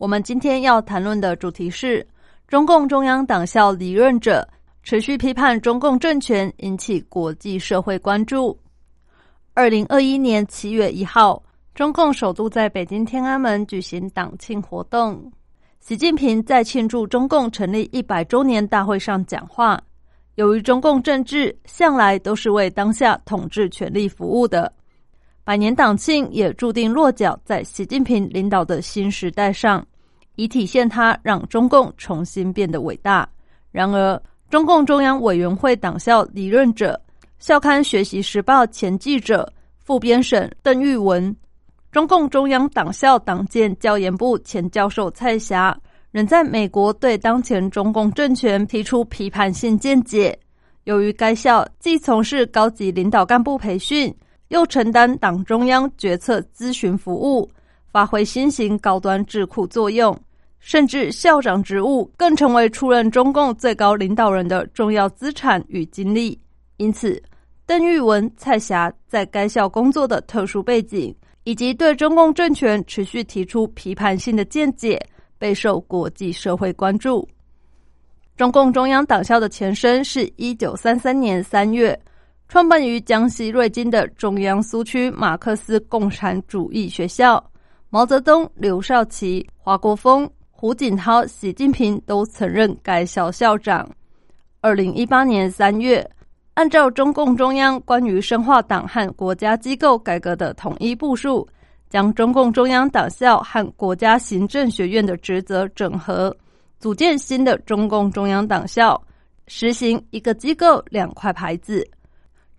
我们今天要谈论的主题是中共中央党校离任者持续批判中共政权，引起国际社会关注。二零二一年七月一号，中共首度在北京天安门举行党庆活动，习近平在庆祝中共成立一百周年大会上讲话。由于中共政治向来都是为当下统治权力服务的。百年党庆也注定落脚在习近平领导的新时代上，以体现他让中共重新变得伟大。然而，中共中央委员会党校离任者、校刊《学习时报》前记者、副编审邓玉文，中共中央党校党建教研部前教授蔡霞，仍在美国对当前中共政权提出批判性见解。由于该校既从事高级领导干部培训，又承担党中央决策咨询服务，发挥新型高端智库作用，甚至校长职务更成为出任中共最高领导人的重要资产与经历。因此，邓玉文、蔡霞在该校工作的特殊背景，以及对中共政权持续提出批判性的见解，备受国际社会关注。中共中央党校的前身是一九三三年三月。创办于江西瑞金的中央苏区马克思共产主义学校，毛泽东、刘少奇、华国锋、胡锦涛、习近平都曾任该校校长。二零一八年三月，按照中共中央关于深化党和国家机构改革的统一部署，将中共中央党校和国家行政学院的职责整合，组建新的中共中央党校，实行一个机构两块牌子。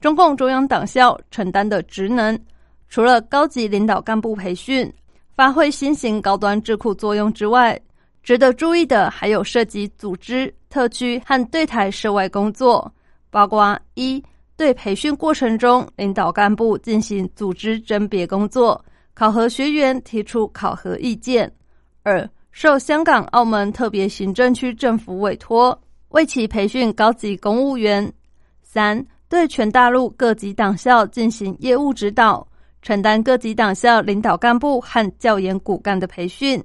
中共中央党校承担的职能，除了高级领导干部培训、发挥新型高端智库作用之外，值得注意的还有涉及组织特区和对台涉外工作，包括一对培训过程中领导干部进行组织甄别工作，考核学员提出考核意见；二受香港、澳门特别行政区政府委托，为其培训高级公务员；三。对全大陆各级党校进行业务指导，承担各级党校领导干部和教研骨干的培训。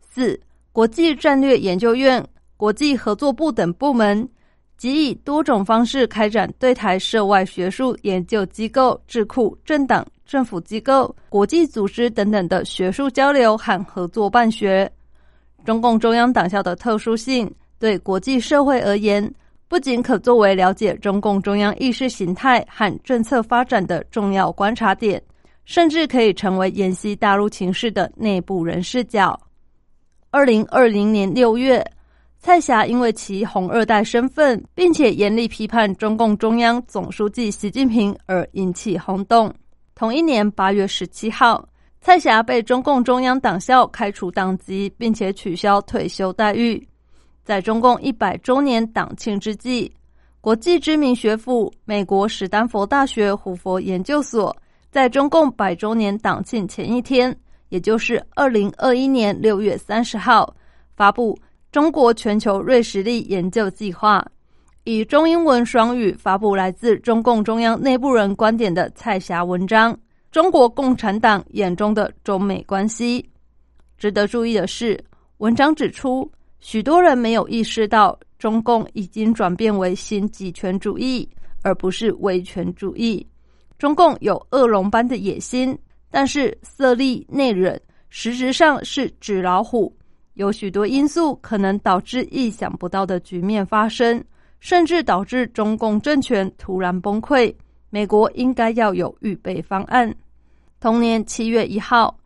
四、国际战略研究院、国际合作部等部门，即以多种方式开展对台涉外学术研究机构、智库、政党、政府机构、国际组织等等的学术交流和合作办学。中共中央党校的特殊性，对国际社会而言。不仅可作为了解中共中央意识形态和政策发展的重要观察点，甚至可以成为研析大陆情势的内部人视角。二零二零年六月，蔡霞因为其红二代身份，并且严厉批判中共中央总书记习近平而引起轰动。同一年八月十七号，蔡霞被中共中央党校开除党籍，并且取消退休待遇。在中共一百周年党庆之际，国际知名学府美国史丹佛大学胡佛研究所，在中共百周年党庆前一天，也就是二零二一年六月三十号，发布《中国全球锐实力研究计划》，以中英文双语发布来自中共中央内部人观点的蔡霞文章《中国共产党眼中的中美关系》。值得注意的是，文章指出。许多人没有意识到，中共已经转变为新极权主义，而不是威权主义。中共有恶龙般的野心，但是色厉内荏，实质上是纸老虎。有许多因素可能导致意想不到的局面发生，甚至导致中共政权突然崩溃。美国应该要有预备方案。同年七月一号，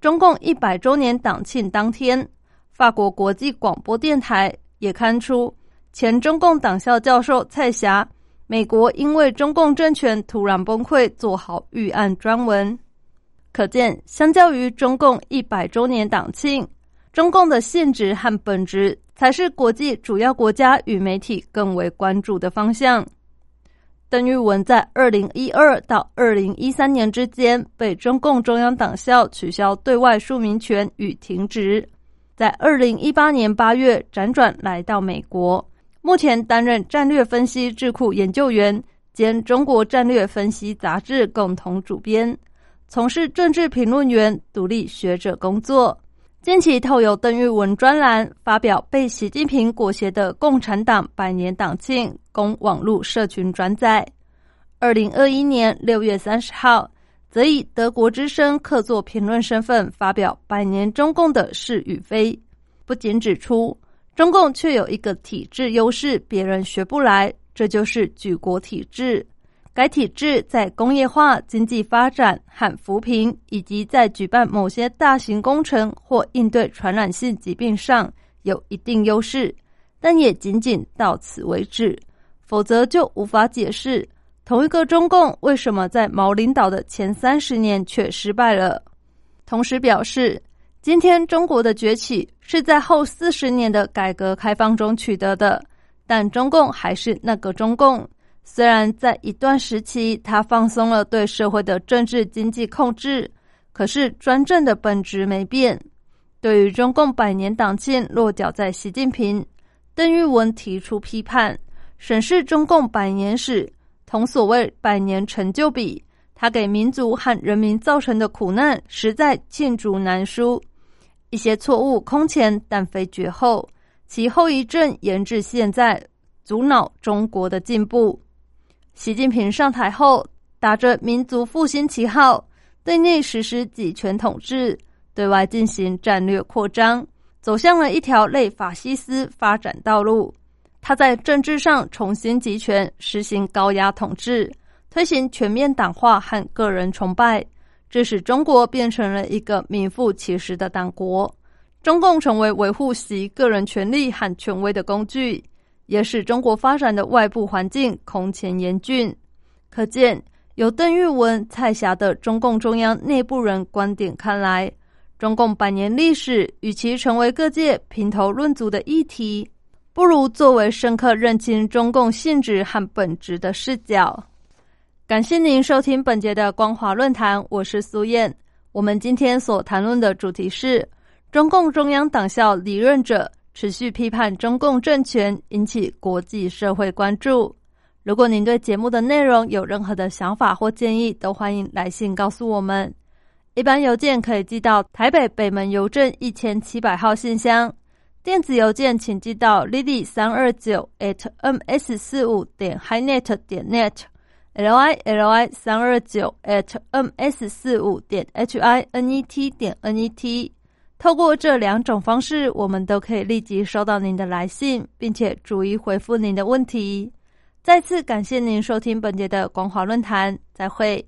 中共一百周年党庆当天。法国国际广播电台也刊出前中共党校教授蔡霞，美国因为中共政权突然崩溃，做好预案专文。可见，相较于中共一百周年党庆，中共的性质和本质才是国际主要国家与媒体更为关注的方向。邓玉文在二零一二到二零一三年之间被中共中央党校取消对外署名权与停职，在二零一八年八月辗转来到美国，目前担任战略分析智库研究员兼中国战略分析杂志共同主编，从事政治评论员、独立学者工作。近期透有邓玉文专栏发表被习近平裹挟的共产党百年党庆。供网络社群转载。二零二一年六月三十号，则以德国之声客座评论身份发表《百年中共的是与非》，不仅指出中共却有一个体制优势，别人学不来，这就是举国体制。该体制在工业化、经济发展和扶贫，以及在举办某些大型工程或应对传染性疾病上有一定优势，但也仅仅到此为止。否则就无法解释同一个中共为什么在毛领导的前三十年却失败了。同时表示，今天中国的崛起是在后四十年的改革开放中取得的，但中共还是那个中共。虽然在一段时期他放松了对社会的政治经济控制，可是专政的本质没变。对于中共百年党庆落脚在习近平，邓玉文提出批判。审视中共百年史，同所谓百年成就比，他给民族和人民造成的苦难实在罄竹难书。一些错误空前，但非绝后，其后遗症延至现在，阻挠中国的进步。习近平上台后，打着民族复兴旗号，对内实施集权统治，对外进行战略扩张，走向了一条类法西斯发展道路。他在政治上重新集权，实行高压统治，推行全面党化和个人崇拜，致使中国变成了一个名副其实的党国。中共成为维护其个人权利和权威的工具，也使中国发展的外部环境空前严峻。可见，由邓玉文、蔡霞的中共中央内部人观点看来，中共百年历史与其成为各界评头论足的议题。不如作为深刻认清中共性质和本质的视角。感谢您收听本节的光华论坛，我是苏燕。我们今天所谈论的主题是中共中央党校离任者持续批判中共政权，引起国际社会关注。如果您对节目的内容有任何的想法或建议，都欢迎来信告诉我们。一般邮件可以寄到台北北门邮政一千七百号信箱。电子邮件请寄到 lily 三二九 at ms 四五点 hinet 点 net，l i l i 三二九 at ms 四五点 h i n e t 点 n e t。透过这两种方式，我们都可以立即收到您的来信，并且逐一回复您的问题。再次感谢您收听本节的光华论坛，再会。